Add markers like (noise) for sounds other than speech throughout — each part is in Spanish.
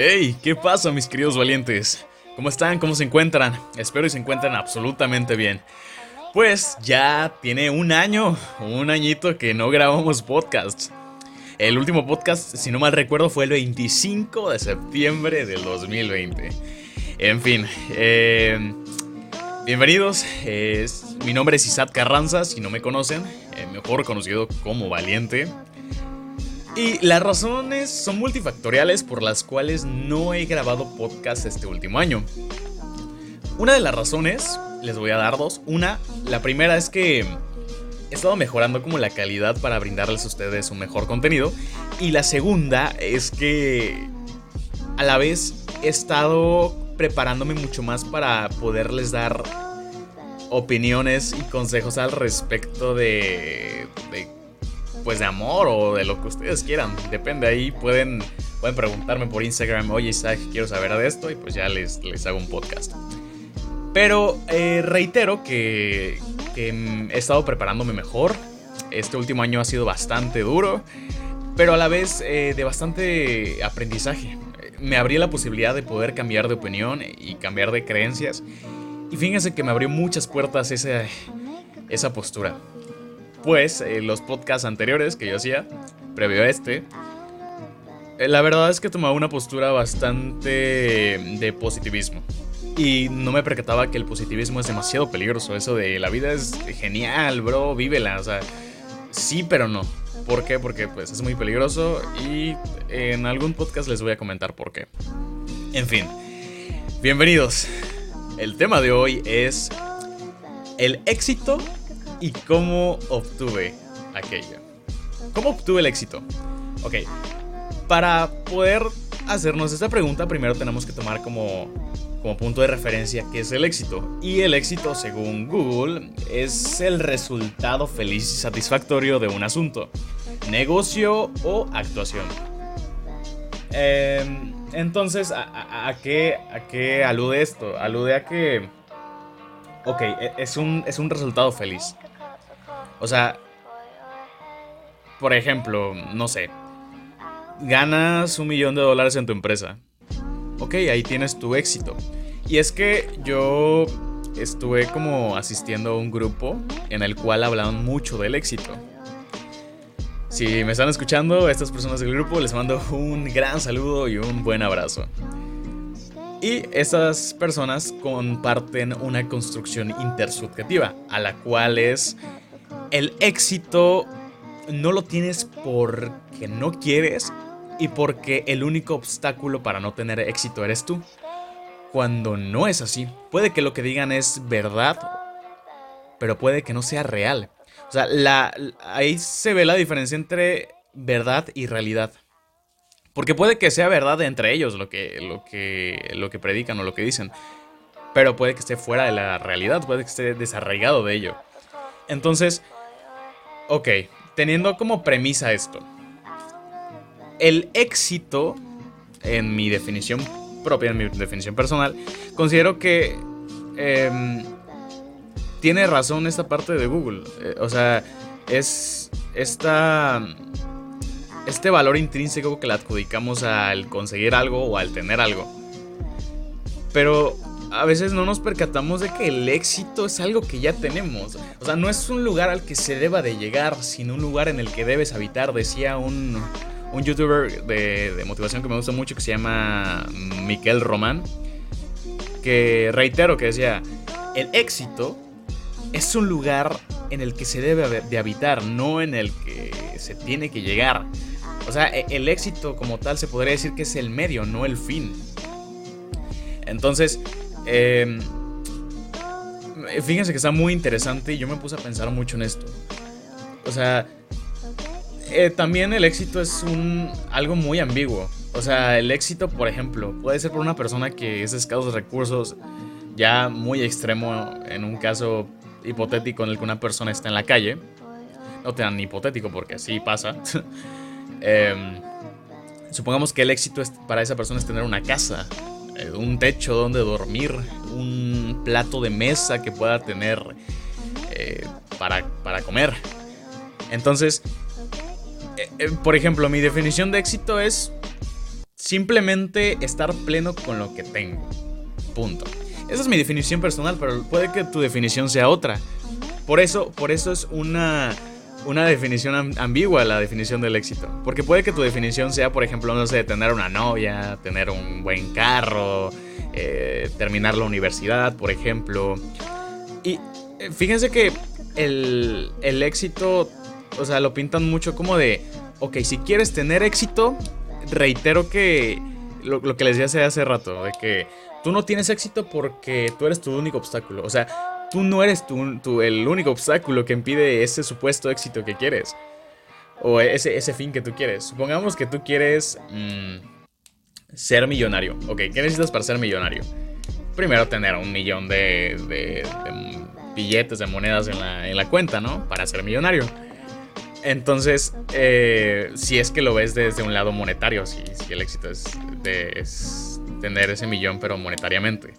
Hey, ¿qué pasa mis queridos valientes? ¿Cómo están? ¿Cómo se encuentran? Espero que se encuentren absolutamente bien. Pues ya tiene un año, un añito que no grabamos podcasts. El último podcast, si no mal recuerdo, fue el 25 de septiembre del 2020. En fin, eh, bienvenidos. mi nombre es Isat Carranza, si no me conocen, eh, mejor conocido como Valiente. Y las razones son multifactoriales por las cuales no he grabado podcast este último año. Una de las razones, les voy a dar dos. Una, la primera es que he estado mejorando como la calidad para brindarles a ustedes un mejor contenido. Y la segunda es que a la vez he estado preparándome mucho más para poderles dar opiniones y consejos al respecto de, de pues de amor o de lo que ustedes quieran. Depende ahí, pueden, pueden preguntarme por Instagram, oye Isaac, quiero saber de esto y pues ya les, les hago un podcast. Pero eh, reitero que, he estado preparándome mejor. Este último año ha sido bastante duro, pero a la vez eh, de bastante aprendizaje. Me abrí la posibilidad de poder cambiar de opinión y cambiar de creencias. Y fíjense que me abrió muchas puertas esa, esa postura pues los podcasts anteriores que yo hacía, previo a este, eh, la verdad es que tomaba una postura bastante de positivismo. Y no me percataba que el positivismo es demasiado peligroso. Eso de la vida es genial, bro, vívela. O sea, sí, pero no. ¿Por qué? Porque pues es muy peligroso y en algún podcast les voy a comentar por qué. En fin, bienvenidos. El tema de hoy es el éxito y cómo obtuve aquello. ¿Cómo obtuve el éxito? Ok, para poder hacernos esta pregunta, primero tenemos que tomar como, como punto de referencia qué es el éxito. Y el éxito, según Google, es el resultado feliz y satisfactorio de un asunto, negocio o actuación. Em, entonces, ¿a, qué, ¿a qué alude esto? Alude a que... Ok, e, es un, es un resultado feliz. O sea, por ejemplo, no sé, ganas un millón de dólares en tu empresa. Ok, ahí tienes tu éxito. Y es que yo estuve como asistiendo a un grupo en el cual hablaban mucho del éxito. Si me están escuchando, estas personas del grupo les mando un gran saludo y un buen abrazo. Y estas personas comparten una construcción intersubjetiva, a la cual es el éxito no lo tienes porque no quieres y porque el único obstáculo para no tener éxito eres tú. Cuando no es así, puede que lo que digan es verdad, pero puede que no sea real. O sea, ahí se ve la diferencia entre verdad y realidad. Porque puede que sea verdad entre ellos lo que, lo que, lo que predican o lo que dicen. Pero puede que esté fuera de la realidad, puede que esté desarraigado de ello. Entonces, Ok, teniendo como premisa esto. El éxito, en mi definición propia, en mi definición personal, considero que em, tiene razón esta parte de Google. Eh, o sea, es esta, este valor intrínseco que le adjudicamos al conseguir algo o al tener algo. Pero a veces no nos percatamos de que el éxito es algo que ya tenemos. O sea, no es un lugar al que se deba de llegar, sino un lugar en el que debes habitar, decía un, un youtuber de, de, motivación que me gusta mucho que se llama Miquel Román, que reitero que decía, el éxito es un lugar en el que se debe de habitar, no en el que se tiene que llegar. O sea, e, el éxito como tal se podría decir que es el medio, no el fin. Entonces, Em, fíjense que está muy interesante y yo me puse a pensar mucho en esto. O sea, eh, también el éxito es un algo muy ambiguo. O sea, el éxito, por ejemplo, puede ser por una persona que es escasos de recursos, ya muy extremo en un caso hipotético en el que una persona está en la calle. No tan hipotético porque así pasa. (laughs) Em, supongamos que el éxito para esa persona es tener una casa, eh, un techo donde dormir, un plato de mesa que pueda tener eh, para, para, comer. Entonces, eh, por ejemplo, mi definición de éxito es simplemente estar pleno con lo que tengo. Punto. Esa es mi definición personal, pero puede que tu definición sea otra. Por eso, por eso es una, una definición ambigua la definición del éxito. Porque puede que tu definición sea, por ejemplo, no sé, tener una novia, tener un buen carro, eh, terminar la universidad, por ejemplo. Y eh, fíjense que el, el éxito, o sea, lo pintan mucho como de, ok, si quieres tener éxito, reitero que lo, que les decía hace rato, de que tú no tienes éxito porque tú eres tu único obstáculo. O sea, tú no eres tu, el único obstáculo que impide ese supuesto éxito que quieres. O ese, ese fin que tú quieres. Supongamos que tú quieres mm, ser millonario. Ok, ¿qué necesitas para ser millonario? Primero tener un millón de, de, billetes, de monedas en la, en la cuenta, ¿no? Para ser millonario. Entonces, eh, si es que lo ves desde un lado monetario, si, el éxito es, tener ese millón, pero monetariamente.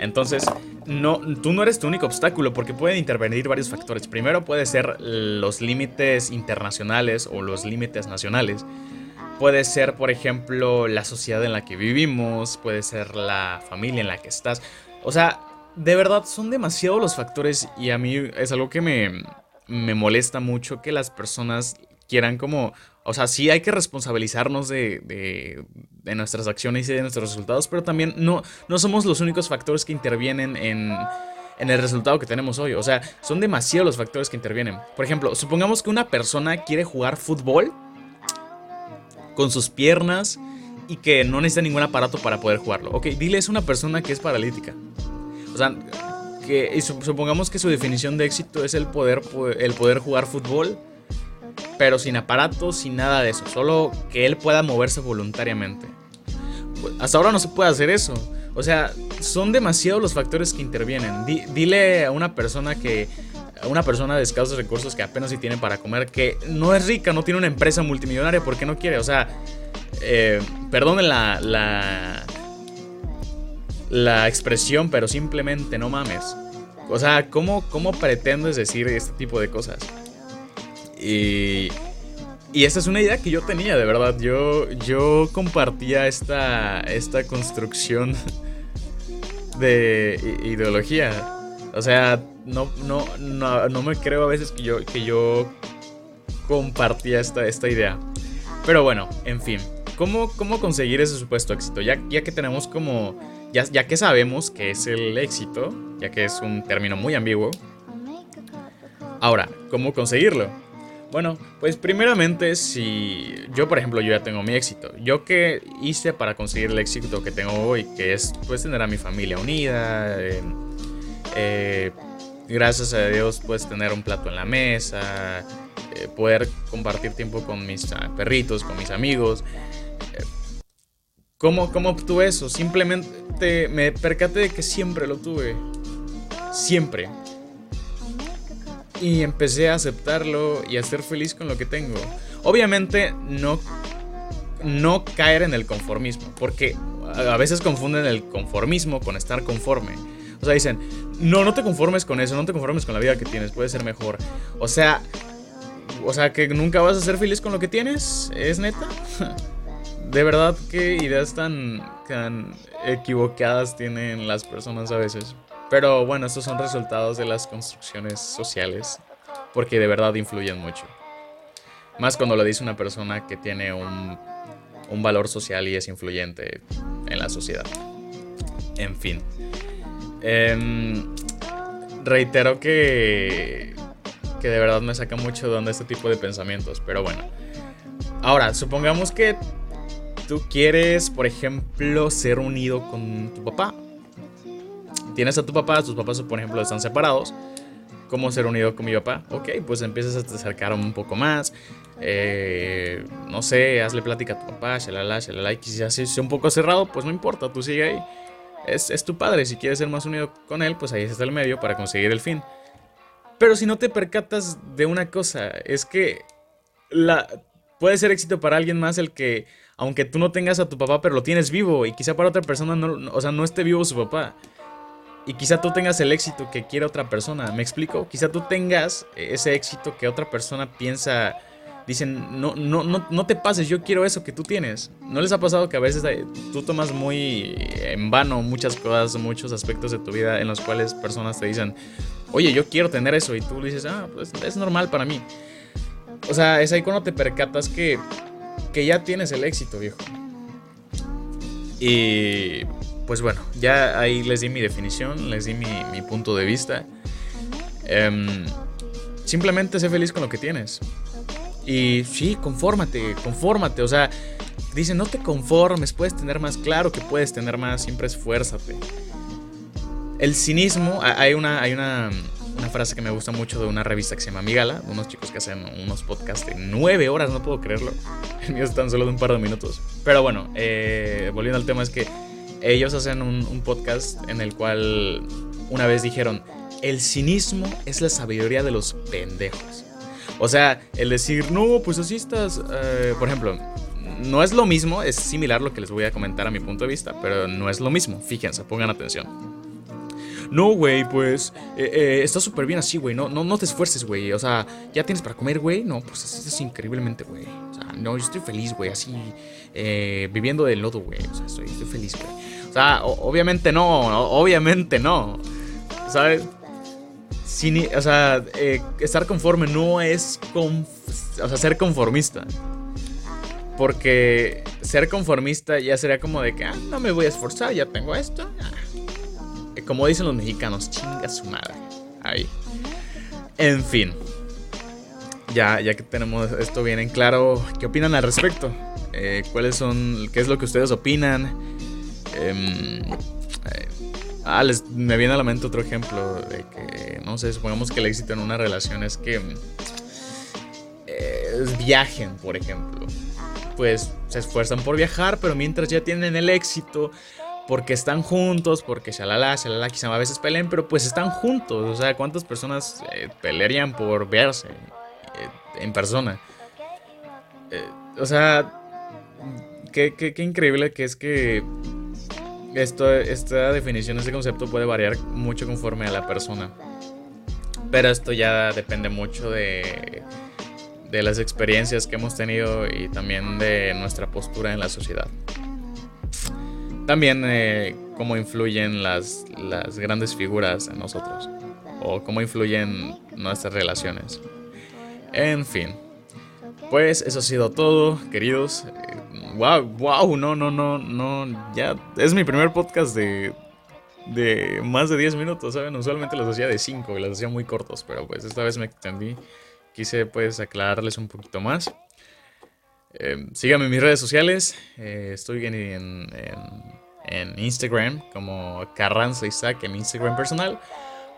Entonces, no, tú no eres tu único obstáculo porque pueden intervenir varios factores. Primero puede ser los límites internacionales o los límites nacionales. Puede ser, por ejemplo, la sociedad en la que vivimos, puede ser la familia en la que estás. O sea, de verdad son demasiados los factores y a mí es algo que me, me molesta mucho que las personas quieran como, o sea, sí hay que responsabilizarnos de, de, nuestras acciones y de nuestros resultados, pero también no, no somos los únicos factores que intervienen en, en el resultado que tenemos hoy. O sea, son demasiados los factores que intervienen. Por ejemplo, supongamos que una persona quiere jugar fútbol con sus piernas y que no necesita ningún aparato para poder jugarlo. Ok, dile es una persona que es paralítica. O sea, que supongamos que su definición de éxito es el poder, el poder jugar fútbol, pero sin aparatos, sin nada de eso, solo que él pueda moverse voluntariamente. Hasta ahora no se puede hacer eso. O sea, son demasiados los factores que intervienen. dile a una persona que a una persona de escasos recursos que apenas si tiene para comer, que no es rica, no tiene una empresa multimillonaria porque no quiere. O sea, eh, la, la, la expresión, pero simplemente no mames. O sea, ¿cómo, ¿cómo pretendes decir este tipo de cosas? Y, y esta es una idea que yo tenía, de verdad. Yo, yo compartía esta, esta construcción (laughs) de ideología. O sea, no, no, no, me creo a veces que yo, que yo compartía esta, esta idea. Pero bueno, en fin. ¿Cómo, cómo conseguir ese supuesto éxito? Ya, ya que tenemos como ya, que sabemos que es el éxito, ya que es un término muy ambiguo, ahora, ¿cómo conseguirlo? Bueno, pues primeramente si yo por ejemplo yo ya tengo mi éxito, yo qué hice para conseguir el éxito que tengo hoy, que es pues tener a mi familia unida, eh, eh, gracias a Dios pues tener un plato en la mesa, eh, poder compartir tiempo con mis ah, perritos, con mis amigos, ¿Cómo, ¿Cómo obtuve eso? Simplemente me percaté de que siempre lo tuve. Siempre. Y empecé a aceptarlo y a ser feliz con lo que tengo. Obviamente no, no caer en el conformismo, porque a veces confunden el conformismo con estar conforme. O sea, dicen, no, no te conformes con eso, no te conformes con la vida que tienes, puede ser mejor. O sea, o sea, que nunca vas a ser feliz con lo que tienes, ¿es neta? (laughs) de verdad qué ideas tan, tan equivocadas tienen las personas a veces. Pero bueno, estos son resultados de las construcciones sociales, porque de verdad influyen mucho. Más cuando lo dice una persona que tiene un, un valor social y es influyente en la sociedad. En fin. Em, reitero que, que de verdad me saca mucho de onda este tipo de pensamientos, pero bueno. Ahora, supongamos que tú quieres, por ejemplo, ser unido con tu papá. Tienes a tu papá, tus papás, por ejemplo, están separados. ¿Cómo ser unido con mi papá? Ok, pues empiezas a te acercar un poco más. Eh, no sé, hazle plática a tu papá, shalala, shalala. Y quizás sea un poco cerrado, pues no importa, tú sigue ahí. Es, es tu padre, si quieres ser más unido con él, pues ahí está el medio para conseguir el fin. Pero si no te percatas de una cosa, es que la, puede ser éxito para alguien más el que aunque tú no tengas a tu papá, pero lo tienes vivo. Y quizá para otra persona o sea, no esté vivo su papá. Y quizá tú tengas el éxito que quiere otra persona. ¿Me explico? Quizá tú tengas ese éxito que otra persona piensa dicen, no, no, no, no te pases, yo quiero eso que tú tienes. ¿No les ha pasado que a veces tú tomas muy en vano muchas cosas, muchos aspectos de tu vida en los cuales personas te dicen, oye, yo quiero tener eso y tú dices, ah, pues es normal para mí. O sea, es ahí cuando te percatas que, que ya tienes el éxito, viejo. Y pues bueno, ya ahí les di mi definición, les di mi, punto de vista. Em, simplemente sé feliz con lo que tienes. Y sí, confórmate, confórmate. O sea, dicen, no te conformes, puedes tener más. Claro que puedes tener más, siempre esfuérzate. El cinismo, hay una, hay una, una frase que me gusta mucho de una revista que se llama Migala, de unos chicos que hacen unos podcasts de nueve horas, no puedo creerlo. (laughs) El mío es tan solo de un par de minutos. Pero bueno, eh, volviendo al tema, es que ellos hacen un, podcast en el cual una vez dijeron, el cinismo es la sabiduría de los pendejos. O sea, el decir, no, pues así estás. Eh, por ejemplo, no es lo mismo, es similar lo que les voy a comentar a mi punto de vista, pero no es lo mismo. Fíjense, pongan atención. No, güey, pues eh, eh, está súper bien así, güey. No, no, no te esfuerces, güey. O sea, ya tienes para comer, güey. No, pues así es increíblemente, güey. O sea, no, yo estoy feliz, güey. Así, viviendo del lodo, güey. O sea, estoy, feliz, güey. O sea, obviamente no, obviamente no. ¿Sabes? o sea, eh, estar conforme no es o sea, ser conformista. Porque ser conformista ya sería como de que, ah, no me voy a esforzar, ya tengo esto. Ah. Como dicen los mexicanos, chinga su madre. Ahí. En fin. Ya, ya que tenemos esto bien en claro, ¿qué opinan al respecto? Eh, ¿Cuáles son, qué es lo que ustedes opinan? Eh, Ah, me viene a la mente otro ejemplo de que, no sé, supongamos que el éxito en una relación es que eh, viajen, por ejemplo. Pues se esfuerzan por viajar, pero mientras ya tienen el éxito, porque están juntos, porque shalala, shalala, quizá a veces peleen, pero pues están juntos. O sea, ¿cuántas personas eh, pelearían por verse eh, en persona? o sea, qué, qué increíble que es que esto, esta definición, este concepto puede variar mucho conforme a la persona. Pero esto ya depende mucho de, de las experiencias que hemos tenido y también de nuestra postura en la sociedad. También eh, cómo influyen las, las grandes figuras en nosotros o cómo influyen nuestras relaciones. En fin, pues eso ha sido todo, queridos wow, wow, no, no, no, no, ya es mi primer podcast de, de más de 10 minutos, ¿saben? Usualmente los hacía de 5 y los hacía muy cortos, pero pues esta vez me extendí. Quise pues aclararles un poquito más. Eh, síganme en mis redes sociales. Eh, estoy en, en, en, Instagram como Carranza Isaac en Instagram personal.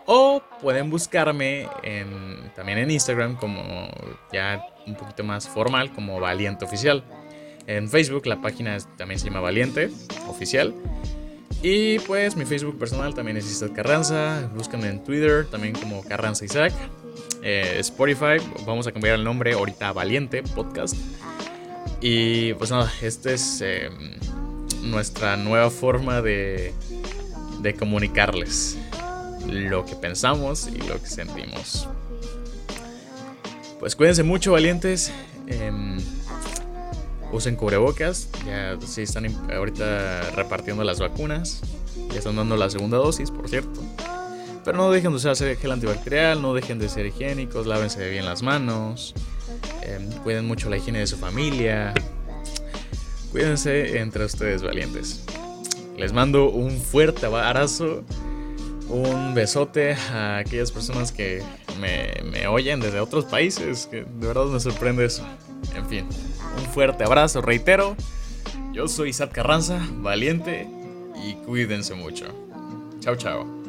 O pueden buscarme en, también en Instagram como ya un poquito más formal como Valiente Oficial. En Facebook la página también se llama Valiente, oficial. Y pues mi Facebook personal también es Isaac Carranza. Búscame en Twitter también como Carranza Isaac. Eh, Spotify, vamos a cambiar el nombre ahorita a Valiente Podcast. Y pues nada, esta es em, nuestra nueva forma de, de comunicarles lo que pensamos y lo que sentimos. Pues cuídense mucho, valientes. Em, usen cubrebocas. Ya sí están ahorita repartiendo las vacunas. Ya están dando la segunda dosis, por cierto. Pero no dejen de usar gel antibacterial, no dejen de ser higiénicos, lávense bien las manos. Em, cuiden mucho la higiene de su familia. Cuídense entre ustedes valientes. Les mando un fuerte abrazo, un besote a aquellas personas que me, oyen desde otros países, que de verdad me sorprende eso. En fin. Un fuerte abrazo, reitero. Yo soy Isaac Carranza, valiente y cuídense mucho. Chao, chao.